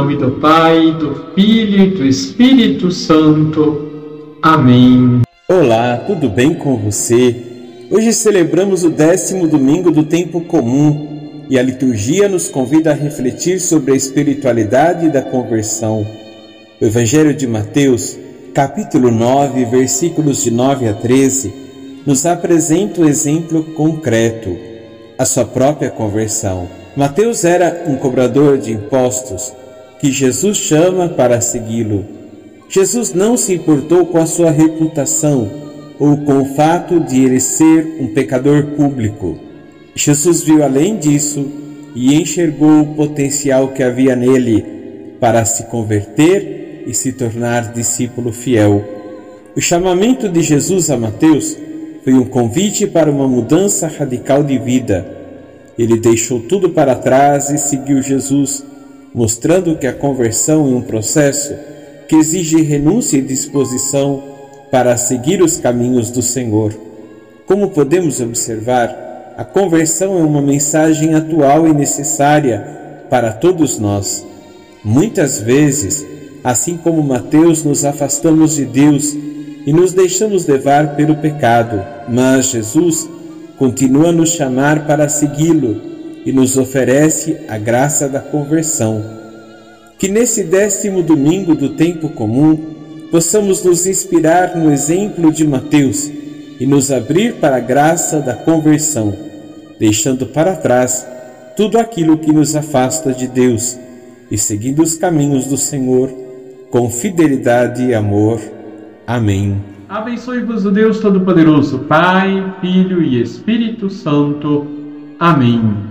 nome do Pai, do Filho e do Espírito Santo. Amém. Olá, tudo bem com você? Hoje celebramos o décimo domingo do tempo comum e a liturgia nos convida a refletir sobre a espiritualidade da conversão. O Evangelho de Mateus, capítulo 9, versículos de 9 a 13, nos apresenta o um exemplo concreto, a sua própria conversão. Mateus era um cobrador de impostos que Jesus chama para segui-lo. Jesus não se importou com a sua reputação ou com o fato de ele ser um pecador público. Jesus viu além disso e enxergou o potencial que havia nele para se converter e se tornar discípulo fiel. O chamamento de Jesus a Mateus foi um convite para uma mudança radical de vida ele deixou tudo para trás e seguiu Jesus, mostrando que a conversão é um processo que exige renúncia e disposição para seguir os caminhos do Senhor. Como podemos observar, a conversão é uma mensagem atual e necessária para todos nós. Muitas vezes, assim como Mateus, nos afastamos de Deus e nos deixamos levar pelo pecado, mas Jesus continua a nos chamar para segui-lo e nos oferece a graça da conversão. Que nesse décimo domingo do tempo comum possamos nos inspirar no exemplo de Mateus e nos abrir para a graça da conversão, deixando para trás tudo aquilo que nos afasta de Deus e seguindo os caminhos do Senhor com fidelidade e amor. Amém. Abençoe-vos o Deus Todo-Poderoso, Pai, Filho e Espírito Santo. Amém.